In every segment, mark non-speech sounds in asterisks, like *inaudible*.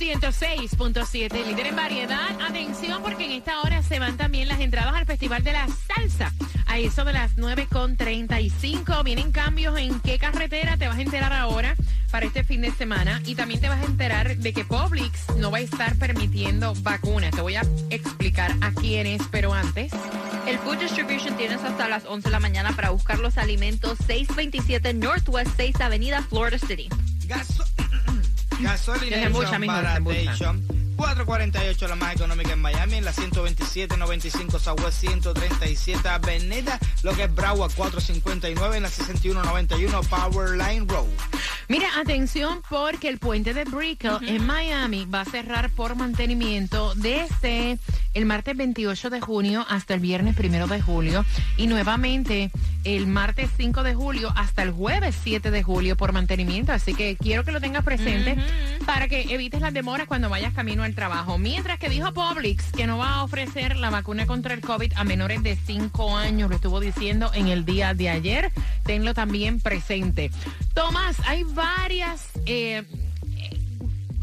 106.7, líder en variedad. Atención porque en esta hora se van también las entradas al Festival de la Salsa. A eso de las 9.35 vienen cambios en qué carretera te vas a enterar ahora para este fin de semana y también te vas a enterar de que Publix no va a estar permitiendo vacunas. Te voy a explicar a quiénes, pero antes... El Food Distribution tienes hasta las 11 de la mañana para buscar los alimentos 627 Northwest 6 Avenida, Florida City. Gasolina Se embucha, mijo, se embucha. 448 la más económica en Miami, en la 127, 95 Southwest 137 Avenida, lo que es Broward 459 en la 6191 Power Line Road. Mira, atención porque el puente de Brickell en Miami va a cerrar por mantenimiento desde el martes 28 de junio hasta el viernes 1 de julio y nuevamente el martes 5 de julio hasta el jueves 7 de julio por mantenimiento. Así que quiero que lo tengas presente para que evites las demoras cuando vayas camino al trabajo. Mientras que dijo Publix que no va a ofrecer la vacuna contra el COVID a menores de 5 años, lo estuvo diciendo en el día de ayer. Tenlo también presente. Tomás, hay varias eh, eh,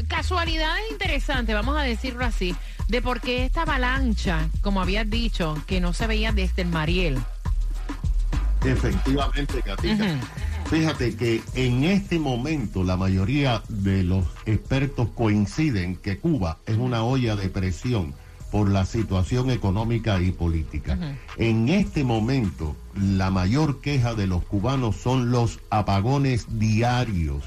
casualidades interesantes, vamos a decirlo así, de por qué esta avalancha, como habías dicho, que no se veía desde el Mariel. Efectivamente, Katica. Fíjate que en este momento la mayoría de los expertos coinciden que Cuba es una olla de presión por la situación económica y política. En este momento la mayor queja de los cubanos son los apagones diarios.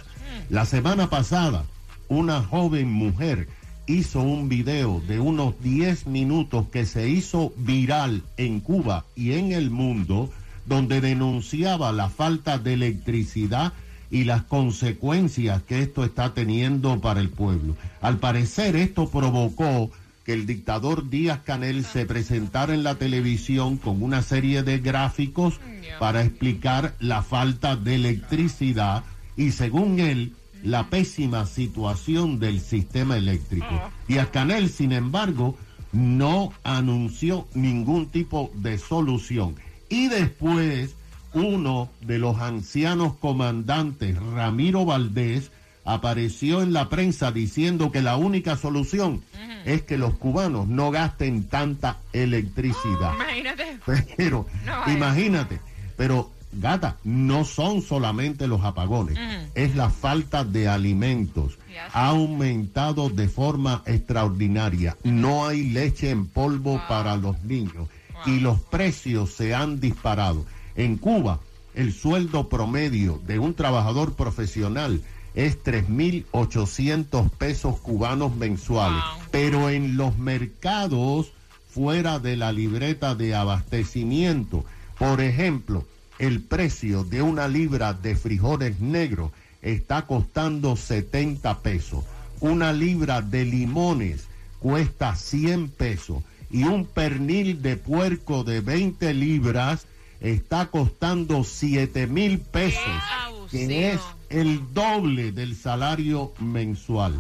La semana pasada una joven mujer hizo un video de unos 10 minutos que se hizo viral en Cuba y en el mundo donde denunciaba la falta de electricidad y las consecuencias que esto está teniendo para el pueblo. Al parecer esto provocó que el dictador Díaz Canel se presentara en la televisión con una serie de gráficos para explicar la falta de electricidad y según él la pésima situación del sistema eléctrico. Díaz Canel, sin embargo, no anunció ningún tipo de solución. Y después, uno de los ancianos comandantes, Ramiro Valdés, apareció en la prensa diciendo que la única solución es que los cubanos no gasten tanta electricidad. Imagínate. Pero, No imagínate, pero gata, no son solamente los apagones, es la falta de alimentos. Ha aumentado de forma extraordinaria. No hay leche en polvo para los niños y los precios se han disparado. En Cuba, el sueldo promedio de un trabajador profesional es 3.800 pesos cubanos mensuales, Wow. pero en los mercados fuera de la libreta de abastecimiento, por ejemplo, el precio de una libra de frijoles negros está costando 70 pesos. Una libra de limones cuesta 100 pesos y un pernil de puerco de 20 libras está costando 7 mil pesos, que es el doble del salario mensual.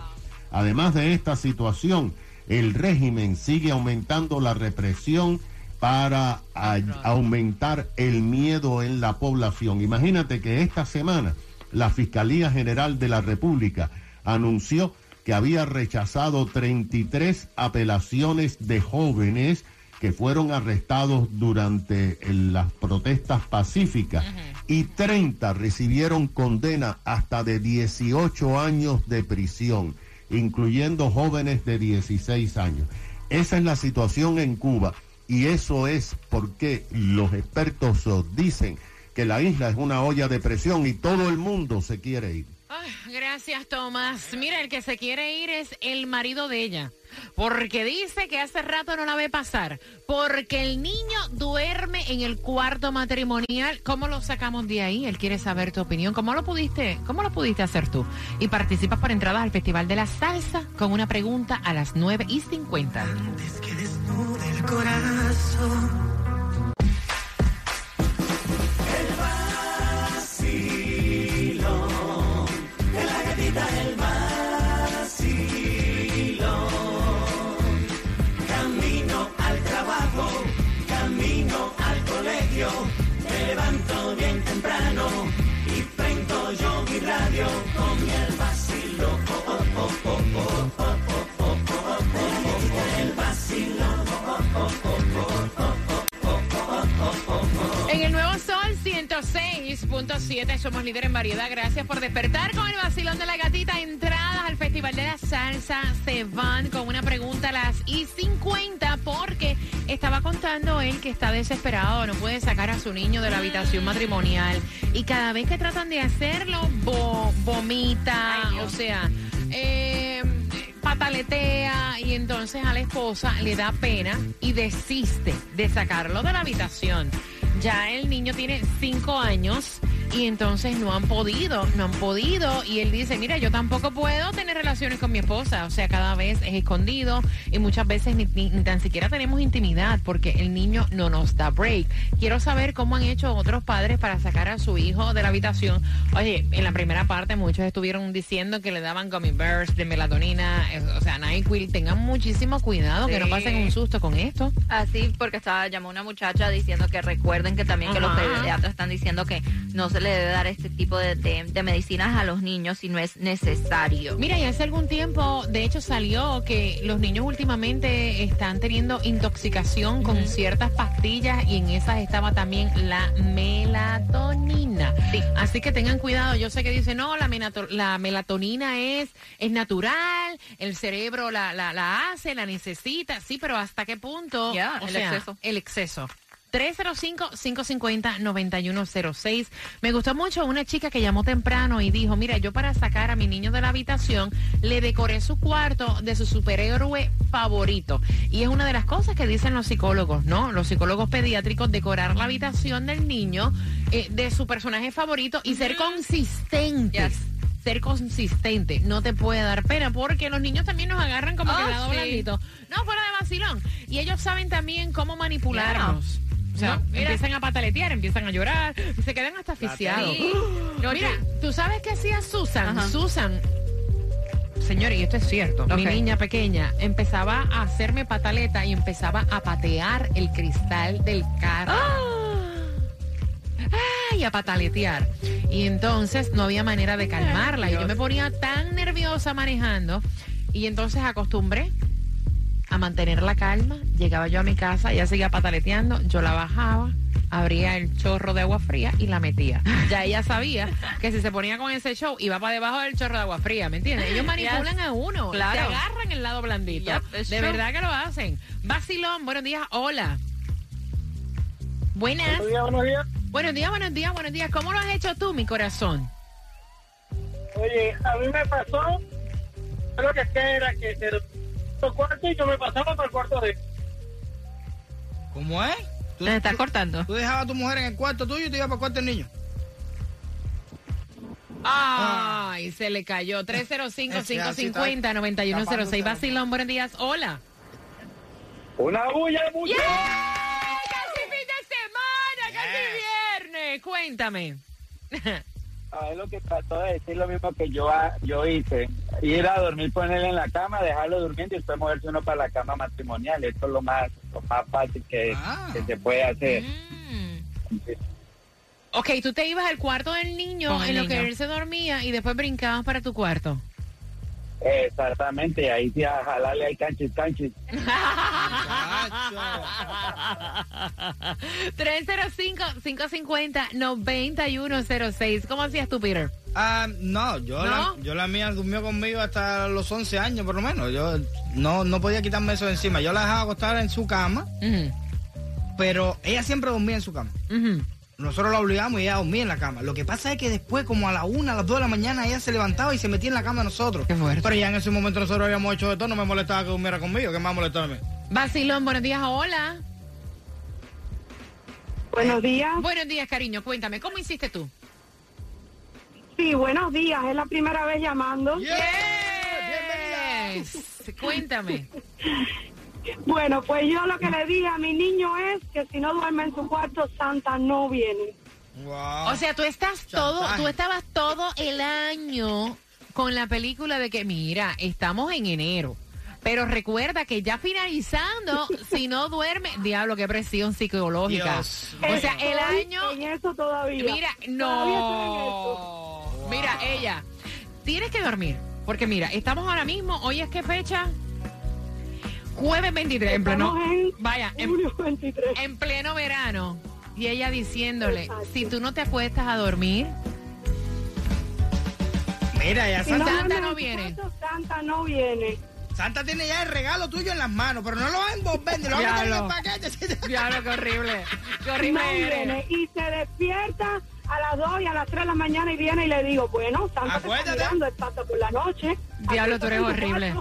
Además de esta situación, el régimen sigue aumentando la represión para a- aumentar el miedo en la población. Imagínate que esta semana la Fiscalía General de la República anunció que había rechazado 33 apelaciones de jóvenes que fueron arrestados durante el- las protestas pacíficas y 30 recibieron condena hasta de 18 años de prisión, incluyendo jóvenes de 16 años. Esa es la situación en Cuba y eso es porque los expertos dicen que la isla es una olla de presión y todo el mundo se quiere ir. Ay, gracias, Tomás. Mira, el que se quiere ir es el marido de ella. Porque dice que hace rato no la ve pasar. Porque el niño duerme en el cuarto matrimonial. ¿Cómo lo sacamos de ahí? Él quiere saber tu opinión. ¿Cómo lo pudiste, cómo lo pudiste hacer tú? Y participas por entradas al Festival de la Salsa con una pregunta a las 9 y 50. Antes que corazón, 106.7 somos líder en variedad. Gracias por despertar con el vacilón de la gatita. Entradas al Festival de la Salsa se van con una pregunta a las y 50 porque estaba contando él que está desesperado, no puede sacar a su niño de la habitación matrimonial y cada vez que tratan de hacerlo vo- vomita, Ay, o sea, eh, pataletea y entonces a la esposa le da pena y desiste de sacarlo de la habitación. Ya el niño tiene cinco años y entonces no han podido, no han podido. Y él dice, mira, yo tampoco puedo tener relaciones con mi esposa. O sea, cada vez es escondido y muchas veces ni, ni- ni tan siquiera tenemos intimidad porque el niño no nos da break. Quiero saber cómo han hecho otros padres para sacar a su hijo de la habitación. Oye, en la primera parte muchos estuvieron diciendo que le daban gummy bears de melatonina, o sea, NyQuil. Tengan muchísimo cuidado que no pasen un susto con esto. Así, porque estaba, llamó una muchacha diciendo que recuerden que también que los pediatras están diciendo que no se le debe dar este tipo de, de- de medicinas a los niños si no es necesario. Mira, y hace algún tiempo, de hecho, salió que los niños últimamente están teniendo intoxicación con ciertas pastillas y en esas estaba también la melatonina. Sí. Así que tengan cuidado. Yo sé que dicen, no, la, la melatonina es, es natural, el cerebro la, la, la hace, la necesita. Sí, pero ¿hasta qué punto? Ya, O el sea, exceso. El exceso. 305-550-9106. Me gustó mucho una chica que llamó temprano y dijo, mira, yo para sacar a mi niño de la habitación le decoré su cuarto de su superhéroe favorito. Y es una de las cosas que dicen los psicólogos, ¿no? Los psicólogos pediátricos, decorar la habitación del niño eh, de su personaje favorito y ser consistentes. Yes. Ser consistente, no te puede dar pena porque los niños también nos agarran como que Oh, el lado sí. blandito. No, fuera de vacilón. Y ellos saben también cómo manipularnos. O sea, No, empiezan a pataletear, empiezan a llorar y se quedan hasta asfixiados. Sí. No, mira, ¿tú sabes qué hacía Susan? Ajá. Susan, señores, y esto es cierto, mi Ok. niña pequeña empezaba a hacerme pataleta y empezaba a patear el cristal del carro. Ay, a pataletear. Y entonces no había manera de calmarla. y yo me ponía tan nerviosa manejando. Y entonces acostumbré a mantener la calma. Llegaba yo a mi casa, ella seguía pataleteando, yo la bajaba, abría el chorro de agua fría y la metía. Ya ella sabía que si se ponía con ese show iba para debajo del chorro de agua fría, ¿me entiendes? Ellos manipulan a uno, Claro. te agarran el lado blandito. Yep, it's de true. verdad que lo hacen. Vacilón, buenos días, hola. Buenas. Buenos días, buenos días. Buenos días, buenos días, buenos días. ¿Cómo lo has hecho tú, mi corazón? Oye, a mí me pasó, creo que era que otro cuarto y yo me pasaba para el cuarto de ¿Cómo es? ¿Tú, ¿Te estás tú- cortando? tú dejabas a tu mujer en el cuarto tuyo y te ibas para el cuarto del niño. Ay, se le cayó. *laughs* Ese así 305-550-9106. está. Vacilón, buenos días. Hola. una bulla de mucho. ¡Casi fin de semana! ¡Casi viernes! Cuéntame. *laughs* A ver, lo que trató de decir lo mismo que yo, ha- yo hice. Ir a dormir, ponerle en la cama, dejarlo durmiendo y después moverse uno para la cama matrimonial. Esto es lo más, lo más fácil que, Ah. que se puede hacer. Mm. Ok, tú te ibas al cuarto del niño Con en lo que él se dormía y después brincabas para tu cuarto. Exactamente, ahí sí a jalarle al canchis canchis. *laughs* Muchacho. 305-550-9106. ¿Cómo hacías tú, Peter? Ah, no, yo, ¿No? La, yo la mía durmió conmigo hasta los 11 años por lo menos. Yo no, no podía quitarme eso de encima. Yo la dejaba acostar en su cama, pero ella siempre dormía en su cama. Nosotros la obligamos y ella dormía en la cama. Lo que pasa es que después, como a la una, a las dos de la mañana, ella se levantaba y se metía en la cama de nosotros. Qué fuerte. Pero ya en ese momento nosotros habíamos hecho de todo, no me molestaba que durmiera conmigo, que más molestarme. Vacilón, buenos días. Hola. Buenos días. Buenos días, cariño. Cuéntame, ¿cómo hiciste tú? Sí, buenos días. Es la primera vez llamando. ¡Bienvenida! Yes. Cuéntame. *laughs* Bueno, pues yo lo que le dije a mi niño es que si no duerme en su cuarto, Santa no viene. Wow. O sea, tú estás todo, tú estabas todo el año con la película de que, mira, estamos en enero. Pero recuerda que ya finalizando, *laughs* si no duerme, diablo, qué presión psicológica. Dios o sea, el año... En eso todavía. Mira, Todavía estoy en eso. no. Mira, ella, tienes que dormir. Porque mira, estamos ahora mismo, hoy es qué fecha? Jueves 23, en pleno. En Vaya, en, julio 23. en pleno verano. Y ella diciéndole, Exacto. si tú no te acuestas a dormir, Mira, ya Si no Santa, no en viene. Santa no viene. Santa tiene ya el regalo tuyo en las manos, pero no lo va a envolver, lo va a meter en el Diablo. paquete. *laughs* diablo, qué horrible. Qué No horrible eres. viene. Y se despierta a las 2 y a las 3 de la mañana y viene y le digo, bueno, Santa te está Acuérdate. mirando, es pasa por la noche. Diablo, tú eres horrible.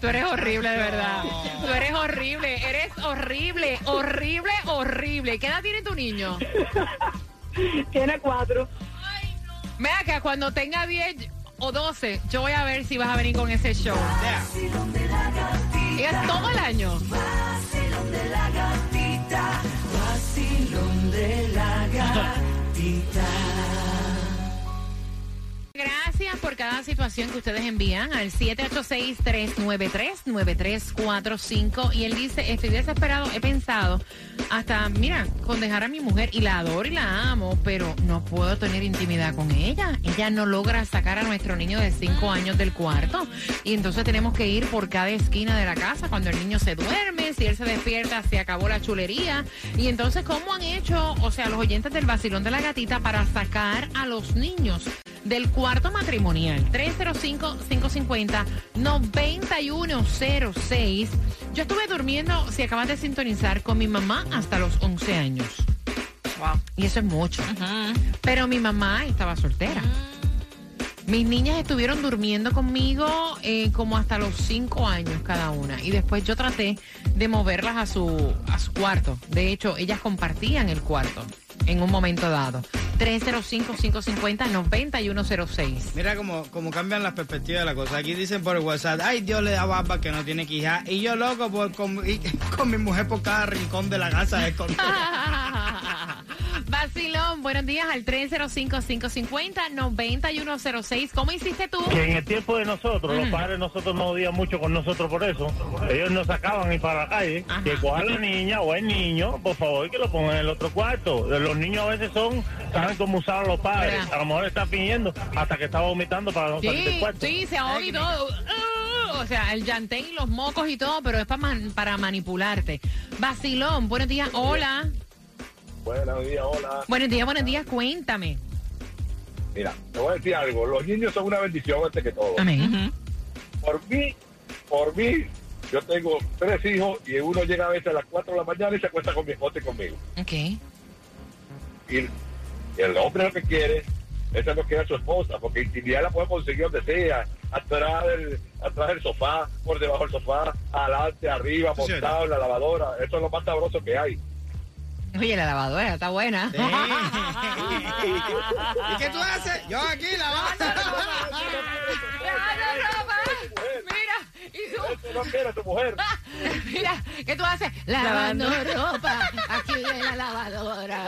Tú eres horrible, de verdad. No. Tú eres horrible. Eres horrible, horrible, horrible. ¿Qué edad tiene tu niño? Tiene cuatro. Mira que cuando tenga 10 o 12, yo voy a ver si vas a venir con ese show. Ya. Y es todo el año. Vacilón de la gatita, vacilón de la gatita. Gracias por cada situación que ustedes envían al 786-393-9345. Y él dice, estoy desesperado, he pensado hasta, mira, con dejar a mi mujer y la adoro y la amo, pero no puedo tener intimidad con ella. Ella no logra sacar a nuestro niño de 5 años del cuarto. Y entonces tenemos que ir por cada esquina de la casa cuando el niño se duerme, si él se despierta, se acabó la chulería. Y entonces, ¿cómo han hecho, o sea, los oyentes del vacilón de la gatita para sacar a los niños? Del cuarto matrimonial. 305-550-9106. Yo estuve durmiendo, si acabas de sintonizar, con mi mamá hasta los 11 años. Wow. Y eso es mucho. Pero mi mamá estaba soltera. Mis niñas estuvieron durmiendo conmigo eh, como hasta los 5 años cada una. Y después yo traté de moverlas a su, a su cuarto. De hecho, ellas compartían el cuarto en un momento dado. 305-550-9106. Mira cómo, cómo cambian las perspectivas de la cosa. Aquí dicen por el WhatsApp, ay, Dios le da barba que no tiene que hija. Y yo loco por, con, y- *laughs* con mi mujer por cada rincón de la casa escondida. *laughs* Vacilón, buenos días al 305-550-9106. ¿Cómo hiciste tú? que en el tiempo de nosotros, Mm. los padres nosotros no odian mucho con nosotros por eso. Ellos nos sacaban y para la calle, Ajá. que cojan la niña o el niño, por favor, que lo pongan en el otro cuarto. Los niños a veces son, saben cómo usar a los padres. ¿Verdad? A lo mejor están fingiendo hasta que estaba vomitando para no salir del Sí, cuarto. sí, se ahoga y todo. Uh, O sea, el llantén y los mocos y todo, pero es para, man- para manipularte. Vacilón, buenos días, hola. Buenos días, hola. Buenos días, buenos días, cuéntame. Mira, te voy a decir algo. Los niños son una bendición antes que todo. Amén. Por mí, por mí, yo tengo tres hijos y uno llega a veces a las 4 de la mañana y se acuesta con mi esposa y conmigo. Ok. Y el hombre lo que quiere es lo que quiere a su esposa, porque intimidad la puede conseguir donde sea, atrás del, atrás del sofá, por debajo del sofá, adelante, arriba, montado en la lavadora. Eso es lo más sabroso que hay. Oye, la lavadora está buena. Sí. ¿Y qué tú haces? Yo aquí lavando. Lavando ropa. Mira, y tú, no tu mujer. *laughs* mira, ¿qué tú haces? Lavando ropa aquí en la lavadora.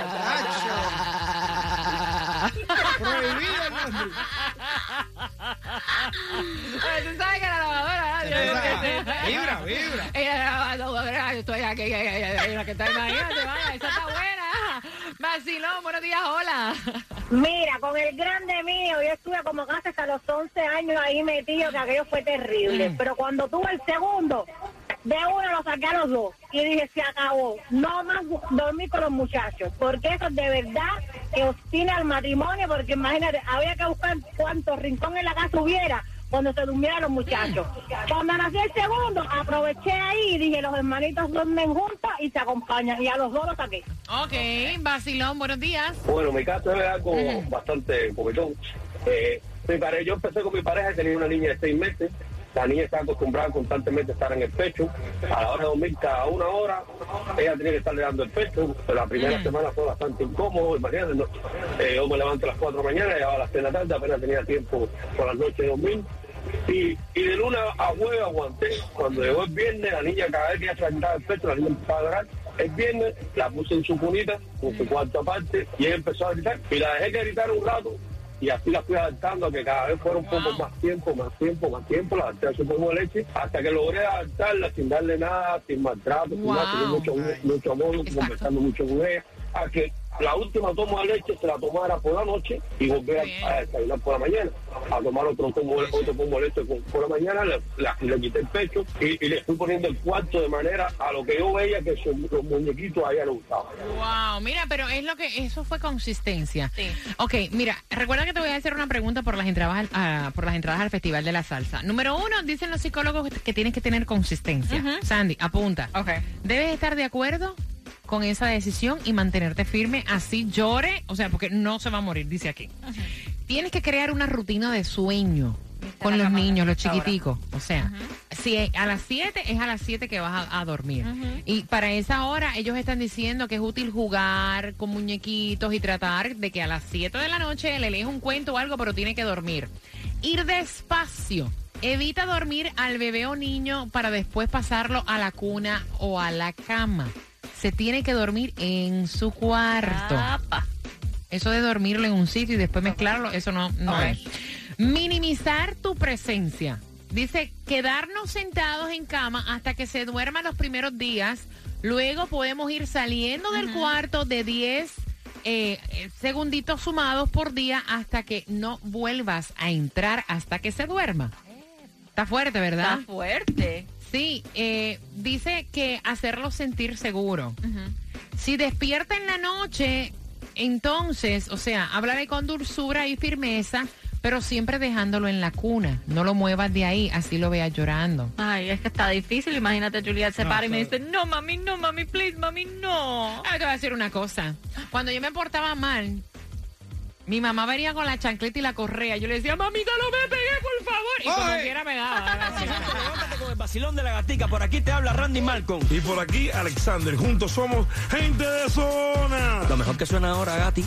*laughs* Prohibido el nombre. Tú sabes Vibra, *laughs* vibra. Ella lavadora, yo estoy aquí, la que está imagínate, vaya, esa está buena. *laughs* Vacilón, buenos días, hola. Mira, con el grande mío, yo estuve como casi hasta los 11 años ahí metido, que aquello fue terrible. Pero cuando tuve el segundo, de uno lo saqué a los dos. Y dije, se acabó. No más dormir con los muchachos. Porque eso de verdad que obstina al matrimonio. Porque imagínate, había que buscar cuántos rincones en la casa hubiera cuando se durmieran los muchachos. Cuando nació el segundo, aproveché ahí y dije, los hermanitos duermen juntos y se acompañan. Y a los dos los saqué. Ok, Vacilón, buenos días. Bueno, mi caso es algo bastante cometón. Eh, mi pareja, yo empecé con mi pareja, tenía una niña de seis meses. La niña está acostumbrada constantemente a estar en el pecho. A la hora de dormir, cada una hora, ella tenía que estarle dando el pecho. La primera semana fue bastante incómodo, imagínate. ¿no? Eh, yo me levanto a las cuatro de la mañana, llegaba a las seis de la tarde, apenas tenía tiempo por las noches de dormir. Y, y de luna a jueves aguanté. Cuando llegó el viernes, la niña cada vez que ella quitaba el pecho, la niña empezaba a llorar. El viernes la puse en su cunita, en su cuarta parte, y ella empezó a gritar. Y la dejé que gritara un rato, y así la fui adaptando a que cada vez fuera un poco más tiempo, más tiempo, más tiempo, la adapté a su poco de leche, hasta que logré adaptarla sin darle nada, sin maltrato, sin nada, sin mucho, mucho amor, conversando mucho con ella, a que la última toma de leche se la tomara por la noche y volver a, a desayunar por la mañana, a tomar otro pomo, otro pomo de leche por, por la mañana, le, la- le quité el pecho y, y le fui poniendo el cuarto de manera a lo que yo veía que su- los muñequitos a ella le gustaban. Wow, mira, pero es lo que eso fue consistencia. Ok, mira, recuerda que te voy a hacer una pregunta por las entradas al, ah, por las entradas al Festival de la Salsa. Número uno, dicen los psicólogos que tienes que tener consistencia. Sandy, apunta. Debes estar de acuerdo con esa decisión y mantenerte firme, así llore, o sea, porque no se va a morir, dice aquí. Tienes que crear una rutina de sueño con los niños, los chiquiticos. O sea, si a las 7 es a las 7 que vas a, a dormir. Y para esa hora ellos están diciendo que es útil jugar con muñequitos y tratar de que a las 7 de la noche le lees un cuento o algo, pero tiene que dormir. Ir despacio. Evita dormir al bebé o niño para después pasarlo a la cuna o a la cama. Se tiene que dormir en su cuarto. Eso de dormirlo en un sitio y después mezclarlo, eso no, es. Minimizar tu presencia. Dice, quedarnos sentados en cama hasta que se duerma los primeros días. Luego podemos ir saliendo del cuarto de 10 eh, eh, segunditos sumados por día hasta que no vuelvas a entrar hasta que se duerma. Está fuerte, ¿verdad? Está fuerte. Sí, eh, dice que hacerlo sentir seguro. Si despierta en la noche, entonces, o sea, háblale con dulzura y firmeza, pero siempre dejándolo en la cuna. No lo muevas de ahí, así lo veas llorando. Ay, es que está difícil. Imagínate, Juliet se No, para y me dice, no, mami, no, mami, please, mami, no. Ah, te voy a decir una cosa. Cuando yo me portaba mal, mi mamá venía con la chancleta y la correa. Yo le decía, mamita, no me pegué, por favor. Y como quiera pegaba. Levántate *laughs* con el vacilón de la gatica. Por aquí te habla Randy Malcolm. Y por aquí, Alexander. Juntos somos gente de zona. Lo mejor que suena ahora, Gati.